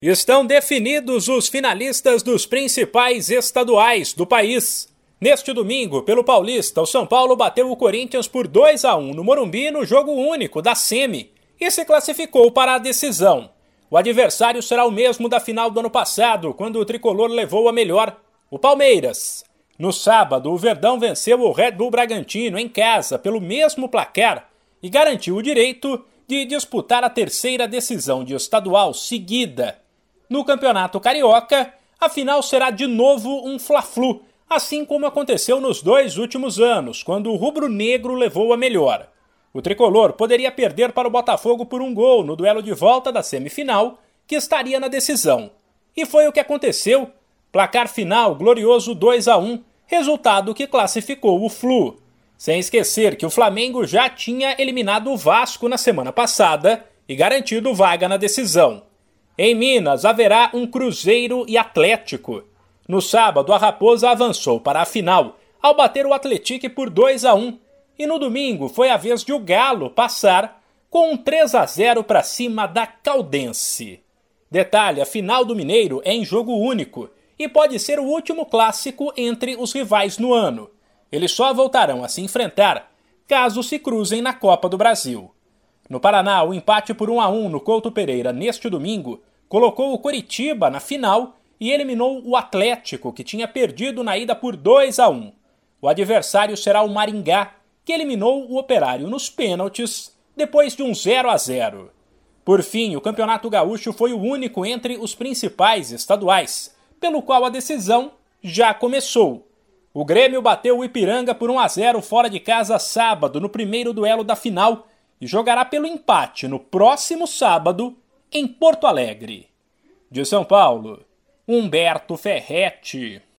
Estão definidos os finalistas dos principais estaduais do país. Neste domingo, pelo Paulista, o São Paulo bateu o Corinthians por 2 a 1 no Morumbi no jogo único da Semi e se classificou para a decisão. O adversário será o mesmo da final do ano passado, quando o tricolor levou a melhor, o Palmeiras. No sábado, o Verdão venceu o Red Bull Bragantino em casa pelo mesmo placar e garantiu o direito de disputar a terceira decisão de estadual seguida no Campeonato Carioca, a final será de novo um Fla-Flu, assim como aconteceu nos dois últimos anos, quando o rubro-negro levou a melhor. O tricolor poderia perder para o Botafogo por um gol no duelo de volta da semifinal, que estaria na decisão. E foi o que aconteceu. Placar final glorioso 2 a 1, resultado que classificou o Flu. Sem esquecer que o Flamengo já tinha eliminado o Vasco na semana passada e garantido vaga na decisão. Em Minas haverá um Cruzeiro e Atlético. No sábado, a Raposa avançou para a final ao bater o Atlético por 2 a 1 e no domingo foi a vez de o Galo passar com um 3 a 0 para cima da Caldense. Detalhe: a final do Mineiro é em jogo único e pode ser o último clássico entre os rivais no ano. Eles só voltarão a se enfrentar caso se cruzem na Copa do Brasil. No Paraná, o empate por 1 a 1 no Couto Pereira neste domingo colocou o Coritiba na final e eliminou o Atlético, que tinha perdido na ida por 2 a 1. O adversário será o Maringá, que eliminou o Operário nos pênaltis depois de um 0 a 0. Por fim, o Campeonato Gaúcho foi o único entre os principais estaduais, pelo qual a decisão já começou. O Grêmio bateu o Ipiranga por 1 a 0 fora de casa sábado no primeiro duelo da final e jogará pelo empate no próximo sábado em Porto Alegre. De São Paulo, Humberto Ferretti.